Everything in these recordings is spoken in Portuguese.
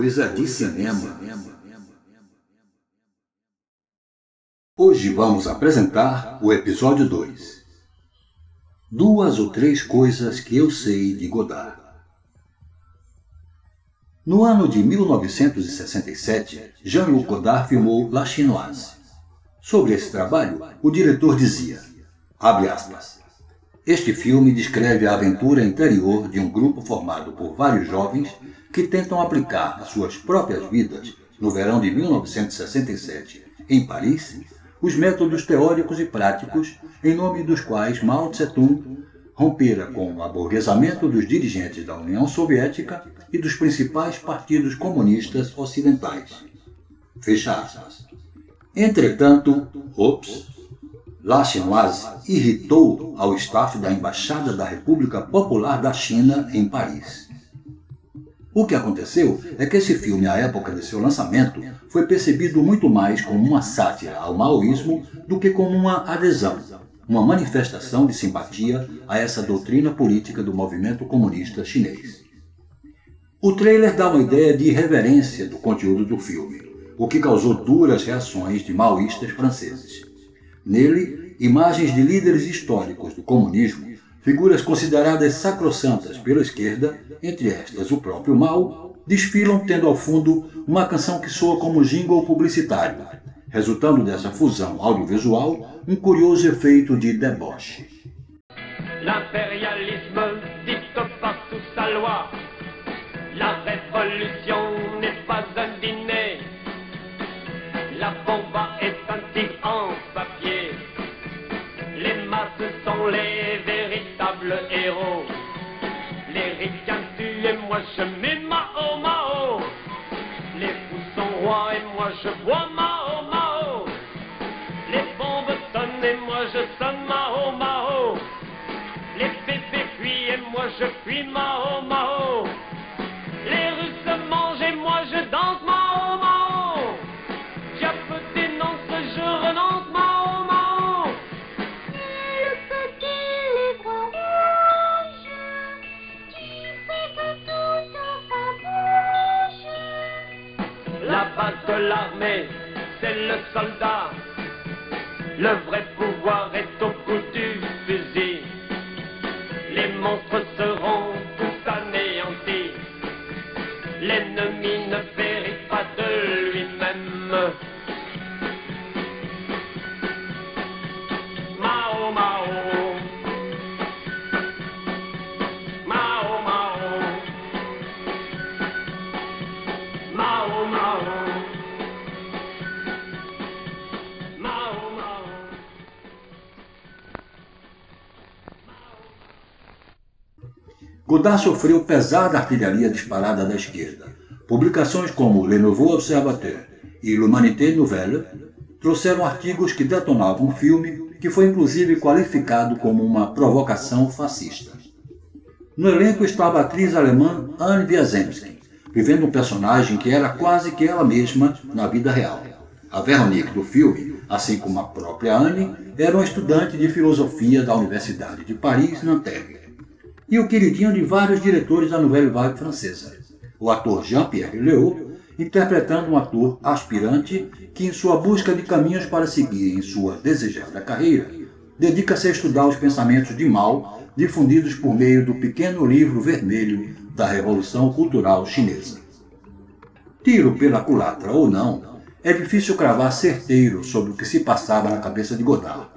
coisa de cinema. Hoje vamos apresentar o episódio 2. Duas ou três coisas que eu sei de Godard. No ano de 1967, Jean-Luc Godard filmou La Chinoise. Sobre esse trabalho, o diretor dizia, abre aspas, este filme descreve a aventura interior de um grupo formado por vários jovens que tentam aplicar às suas próprias vidas, no verão de 1967, em Paris, os métodos teóricos e práticos em nome dos quais Mao Tse-tung rompera com o aborguesamento dos dirigentes da União Soviética e dos principais partidos comunistas ocidentais. Fecha aspas. Entretanto, ops, Lachinoise irritou ao staff da Embaixada da República Popular da China em Paris. O que aconteceu é que esse filme, à época de seu lançamento, foi percebido muito mais como uma sátira ao maoísmo do que como uma adesão, uma manifestação de simpatia a essa doutrina política do movimento comunista chinês. O trailer dá uma ideia de irreverência do conteúdo do filme, o que causou duras reações de maoístas franceses. Nele, imagens de líderes históricos do comunismo, figuras consideradas sacrossantas pela esquerda, entre estas o próprio Mao, desfilam tendo ao fundo uma canção que soa como jingle publicitário, resultando dessa fusão audiovisual um curioso efeito de deboche. L'impérialisme dicte partout sa loi. La révolution n'est pas un dîner. La bomba est un je bois Mao Mao. Les bombes sonnent et moi je sonne Mao Mao. Les bébés cuits et moi je cuis Mao Mao. De l'armée, c'est le soldat. Le vrai pouvoir est au Godard sofreu pesada artilharia disparada da esquerda. Publicações como Le Nouveau Observateur e L'Humanité Nouvelle trouxeram artigos que detonavam o filme, que foi inclusive qualificado como uma provocação fascista. No elenco estava a atriz alemã Anne Wiazemski, vivendo um personagem que era quase que ela mesma na vida real. A Veronique do filme, assim como a própria Anne, era uma estudante de filosofia da Universidade de Paris, Nanterre e o queridinho de vários diretores da Nouvelle Vague francesa, o ator Jean-Pierre Léaud, interpretando um ator aspirante que, em sua busca de caminhos para seguir em sua desejada carreira, dedica-se a estudar os pensamentos de Mao difundidos por meio do pequeno livro vermelho da Revolução Cultural Chinesa. Tiro pela culatra ou não, é difícil cravar certeiro sobre o que se passava na cabeça de Godard.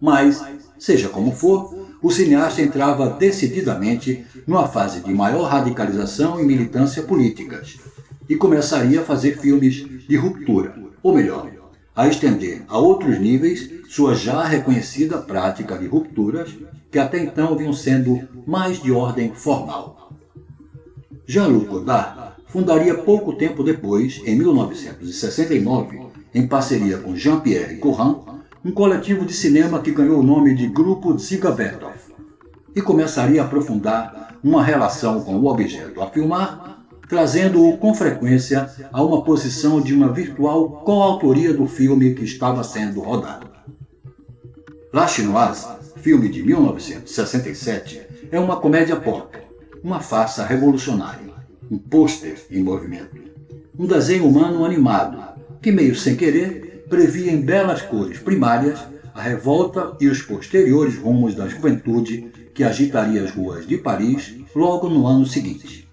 Mas, seja como for, o cineasta entrava decididamente numa fase de maior radicalização e militância políticas e começaria a fazer filmes de ruptura, ou melhor, a estender a outros níveis sua já reconhecida prática de rupturas que até então vinham sendo mais de ordem formal. Jean-Luc Godard fundaria pouco tempo depois, em 1969, em parceria com Jean-Pierre Courant, um coletivo de cinema que ganhou o nome de Grupo Ziga Vertov e começaria a aprofundar uma relação com o objeto a filmar, trazendo-o com frequência a uma posição de uma virtual coautoria do filme que estava sendo rodado. La Chinoise, filme de 1967, é uma comédia pop, uma farsa revolucionária. um pôster em movimento, um desenho humano animado, que meio sem querer previa em belas cores primárias a revolta e os posteriores rumos da juventude que agitaria as ruas de Paris logo no ano seguinte.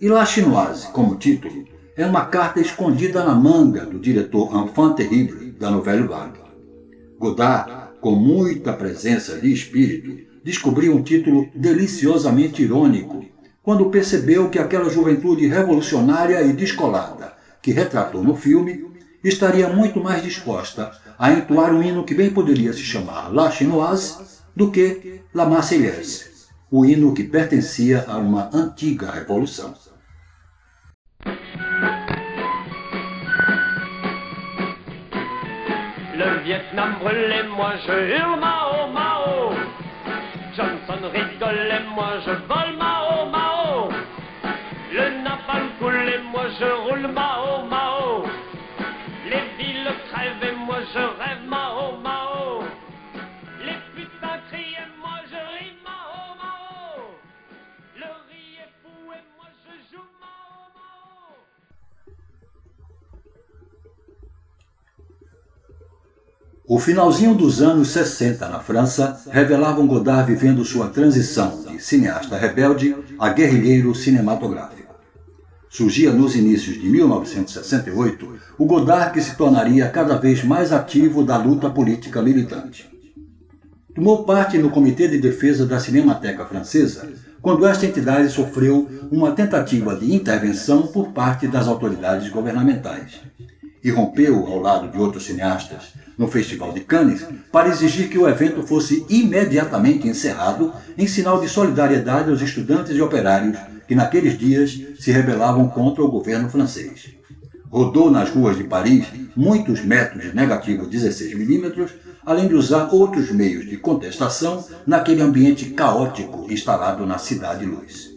E La Chinoise, como título, é uma carta escondida na manga do diretor Enfant Terrible da Nouvelle Vague. Godard, com muita presença de espírito, descobriu um título deliciosamente irônico quando percebeu que aquela juventude revolucionária e descolada que retratou no filme estaria muito mais disposta a entoar um hino que bem poderia se chamar La Chinoise do que La Marseillaise, o hino que pertencia a uma antiga revolução. Le Vietnam brûlait, moi je hurle Mao Mao. Johnson rigole et moi je vole Mao Mao. Le napalm coule et moi je roule Mao. O finalzinho dos anos 60 na França revelava um Godard vivendo sua transição de cineasta rebelde a guerrilheiro cinematográfico. Surgia nos inícios de 1968 o Godard que se tornaria cada vez mais ativo da luta política militante. Tomou parte no Comitê de Defesa da Cinemateca Francesa quando esta entidade sofreu uma tentativa de intervenção por parte das autoridades governamentais e rompeu ao lado de outros cineastas no Festival de Cannes para exigir que o evento fosse imediatamente encerrado em sinal de solidariedade aos estudantes e operários que naqueles dias se rebelavam contra o governo francês. Rodou nas ruas de Paris muitos metros de negativo 16mm, além de usar outros meios de contestação naquele ambiente caótico instalado na Cidade Luz.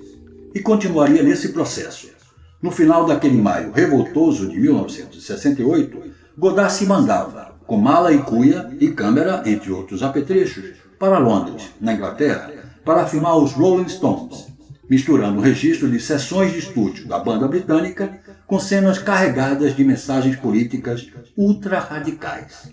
E continuaria nesse processo. No final daquele maio revoltoso de 1968, Godard se mandava, com mala e cuia e câmera, entre outros apetrechos, para Londres, na Inglaterra, para filmar os Rolling Stones, misturando o registro de sessões de estúdio da banda britânica com cenas carregadas de mensagens políticas ultra-radicais.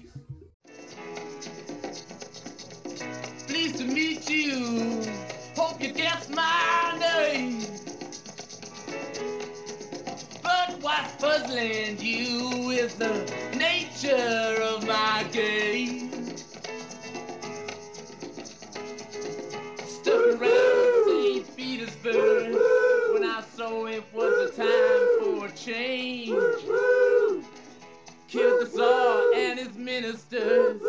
But puzzling you with the nature of my game. Stuck around St. Petersburg when I saw it was a time for a change. Killed the Tsar and his ministers.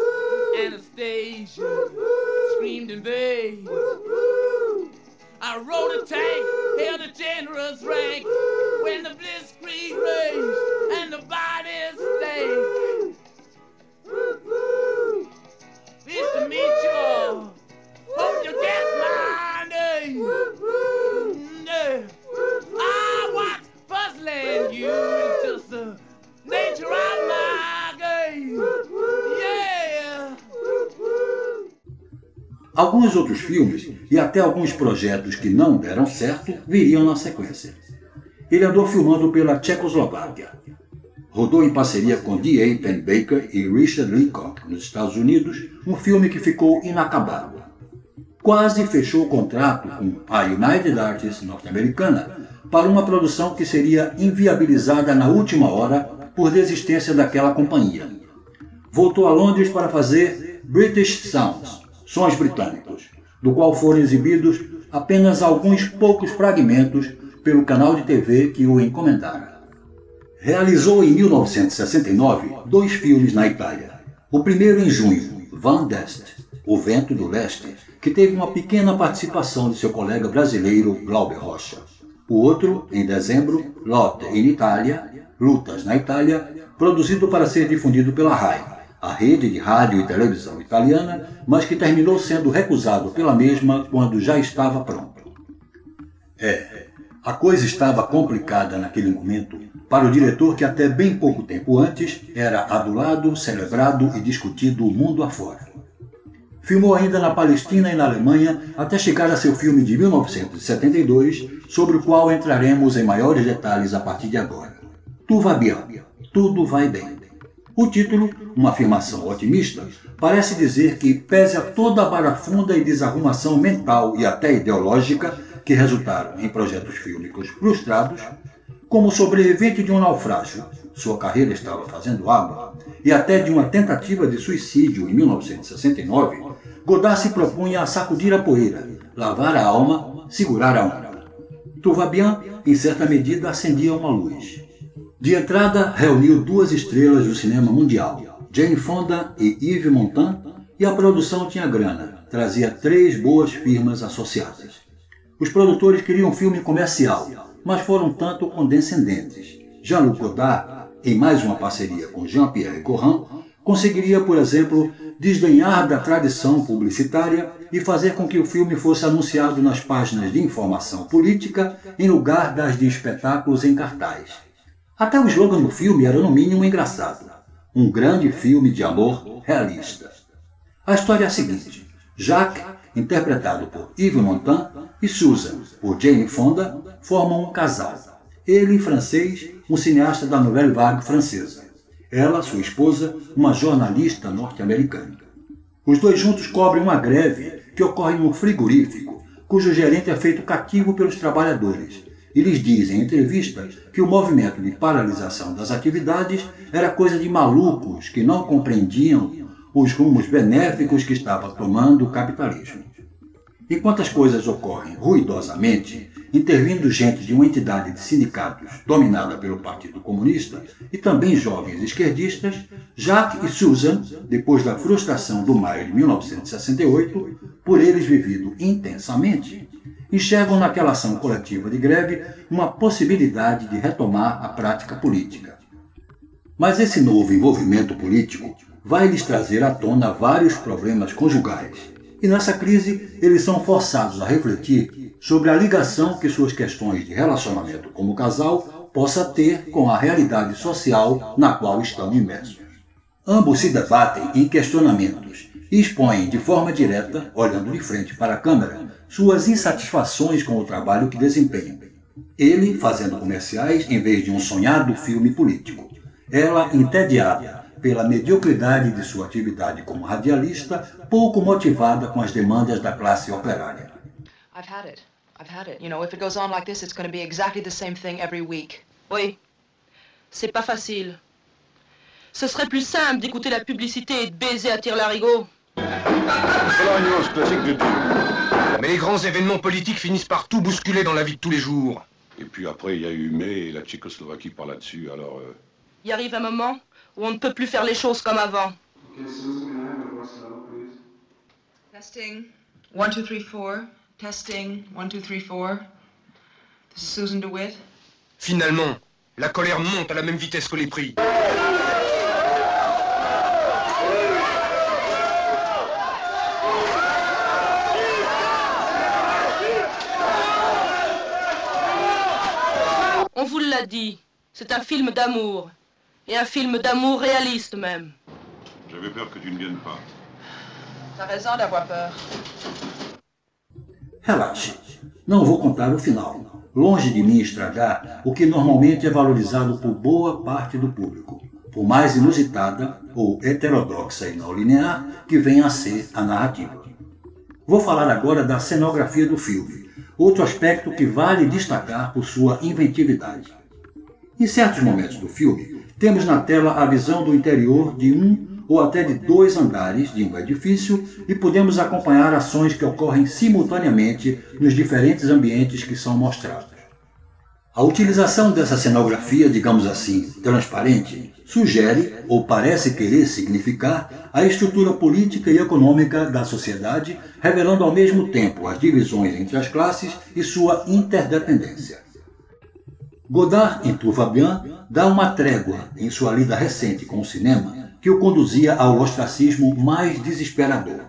Anastasia screamed in vain. I rode a tank, held a generous rank when the raged and the bodies stank. Pleased to meet you all. Hope you guess my name. Ah, what's puzzling you is just the nature of my game. Alguns outros filmes e até alguns projetos que não deram certo viriam na sequência. Ele andou filmando pela Tchecoslováquia. Rodou em parceria com D.A. Pennebaker e Richard Leacock nos Estados Unidos um filme que ficou inacabado. Quase fechou o contrato com a United Artists norte-americana para uma produção que seria inviabilizada na última hora por desistência daquela companhia. Voltou a Londres para fazer British Sounds, Sons Britânicos, do qual foram exibidos apenas alguns poucos fragmentos pelo canal de TV que o encomendara. Realizou em 1969 dois filmes na Itália. O primeiro em junho, Van d'Est, O Vento do Leste, que teve uma pequena participação de seu colega brasileiro Glauber Rocha. O outro, em dezembro, Lotte in Itália, Lutas na Itália, produzido para ser difundido pela RAI, a rede de rádio e televisão italiana, mas que terminou sendo recusado pela mesma quando já estava pronto. É, a coisa estava complicada naquele momento para o diretor que até bem pouco tempo antes era adulado, celebrado e discutido o mundo afora. Filmou ainda na Palestina e na Alemanha até chegar a seu filme de 1972, sobre o qual entraremos em maiores detalhes a partir de agora. Tu va bien, tudo vai bem. O título, uma afirmação otimista, parece dizer que, pese a toda a barafunda e desarrumação mental e até ideológica que resultaram em projetos fílmicos frustrados, como sobrevivente de um naufrágio, sua carreira estava fazendo água, e até de uma tentativa de suicídio em 1969, Godard se propunha a sacudir a poeira, lavar a alma, segurar a onda. Tuvabian, em certa medida, acendia uma luz. De entrada, reuniu duas estrelas do cinema mundial, Jane Fonda e Yves Montand, e a produção tinha grana, trazia três boas firmas associadas. Os produtores queriam um filme comercial, mas foram tanto condescendentes. Jean-Luc Godard, em mais uma parceria com Jean-Pierre Corrin, conseguiria, por exemplo, desdenhar da tradição publicitária e fazer com que o filme fosse anunciado nas páginas de informação política em lugar das de espetáculos em cartaz. Até o slogan do filme era no mínimo engraçado. Um grande filme de amor realista. A história é a seguinte. Jacques, interpretado por Yves Montand, e Susan, por Jane Fonda, formam um casal. Ele, francês, um cineasta da Nouvelle Vague francesa. Ela, sua esposa, uma jornalista norte-americana. Os dois juntos cobrem uma greve que ocorre num frigorífico, cujo gerente é feito cativo pelos trabalhadores e lhes dizem em entrevista que o movimento de paralisação das atividades era coisa de malucos que não compreendiam os rumos benéficos que estava tomando o capitalismo. Enquanto as coisas ocorrem ruidosamente, intervindo gente de uma entidade de sindicatos dominada pelo Partido Comunista e também jovens esquerdistas, Jacques e Susan, depois da frustração do maio de 1968, por eles vivido intensamente, enxergam naquela ação coletiva de greve uma possibilidade de retomar a prática política. Mas esse novo envolvimento político vai lhes trazer à tona vários problemas conjugais. E nessa crise, eles são forçados a refletir sobre a ligação que suas questões de relacionamento como casal possa ter com a realidade social na qual estão imersos. Ambos se debatem em questionamentos e expõem de forma direta, olhando de frente para a câmera, suas insatisfações com o trabalho que desempenham. Ele fazendo comerciais em vez de um sonhado filme político. Ela entediada pela mediocridade de sua atividade como radialista, pouco motivada com as demandas da classe operária. I've had it. I've had it. You know, if it goes on like this, it's going to be exactly the same thing every week. Oui. C'est pas facile. Ce serait plus simple d'écouter la publicité et de baiser à tire-larigot. Polonius, classique de tout. Mais les grands événements politiques finissent par tout bousculer dans la vie de tous les jours. Et puis après, il y a eu mai et la Tchécoslovaquie par là-dessus, alors... euh, Il arrive un moment où on ne peut plus faire les choses comme avant. Testing. One, two, three, four. Testing. One, two, three, four. This is Susan DeWitt. Finalement, la colère monte à la même vitesse que les prix. On vous l'a dit, c'est un film d'amour. Et un film d'amour réaliste même. J'avais peur que tu ne viennes pas. T'as raison d'avoir peur. Relaxe, não vou contar o final. Longe de mim estragar o que normalmente é valorizado por boa parte do público, por mais inusitada ou heterodoxa e não linear que venha a ser a narrativa. Vou falar agora da cenografia do filme, outro aspecto que vale destacar por sua inventividade. Em certos momentos do filme, temos na tela a visão do interior de um ou até de dois andares de um edifício e podemos acompanhar ações que ocorrem simultaneamente nos diferentes ambientes que são mostrados. A utilização dessa cenografia, digamos assim, transparente, sugere ou parece querer significar a estrutura política e econômica da sociedade, revelando ao mesmo tempo as divisões entre as classes e sua interdependência. Godard, em Tour va bien, dá uma trégua em sua lida recente com o cinema que o conduzia ao ostracismo mais desesperador.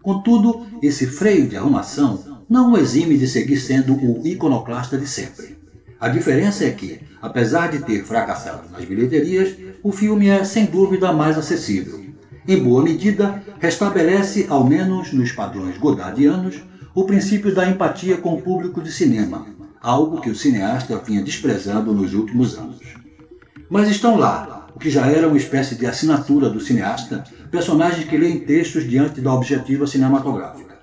Contudo, esse freio de arrumação não o exime de seguir sendo o iconoclasta de sempre. A diferença é que, apesar de ter fracassado nas bilheterias, o filme é sem dúvida mais acessível. em boa medida, restabelece, ao menos nos padrões godardianos, o princípio da empatia com o público de cinema, algo que o cineasta vinha desprezando nos últimos anos. Mas estão lá, o que já era uma espécie de assinatura do cineasta, personagens que leem textos diante da objetiva cinematográfica.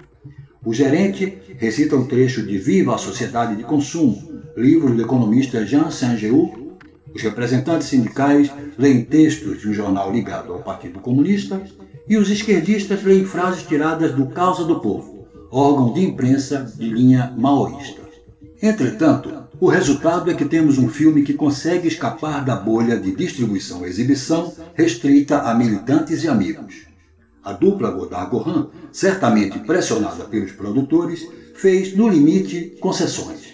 O gerente recita um trecho de Viva a Sociedade de Consumo, livro do economista Jean Saint-Geu, os representantes sindicais leem textos de um jornal ligado ao Partido Comunista e os esquerdistas leem frases tiradas do Causa do Povo, órgão de imprensa de linha maoísta. Entretanto, o resultado é que temos um filme que consegue escapar da bolha de distribuição e exibição restrita a militantes e amigos. A dupla Godard-Gohan, certamente pressionada pelos produtores, fez, no limite, concessões.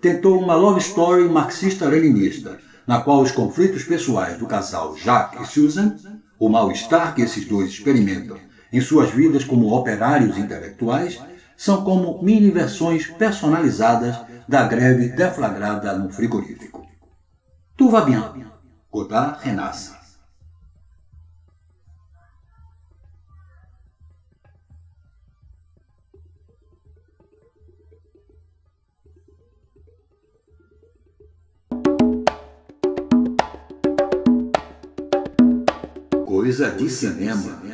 Tentou uma love story marxista-leninista, na qual os conflitos pessoais do casal Jacques e Susan, o mal-estar que esses dois experimentam em suas vidas como operários intelectuais, são como mini-versões personalizadas da greve deflagrada no frigorífico. Tout va bien. Godard renasce. Coisa de cinema.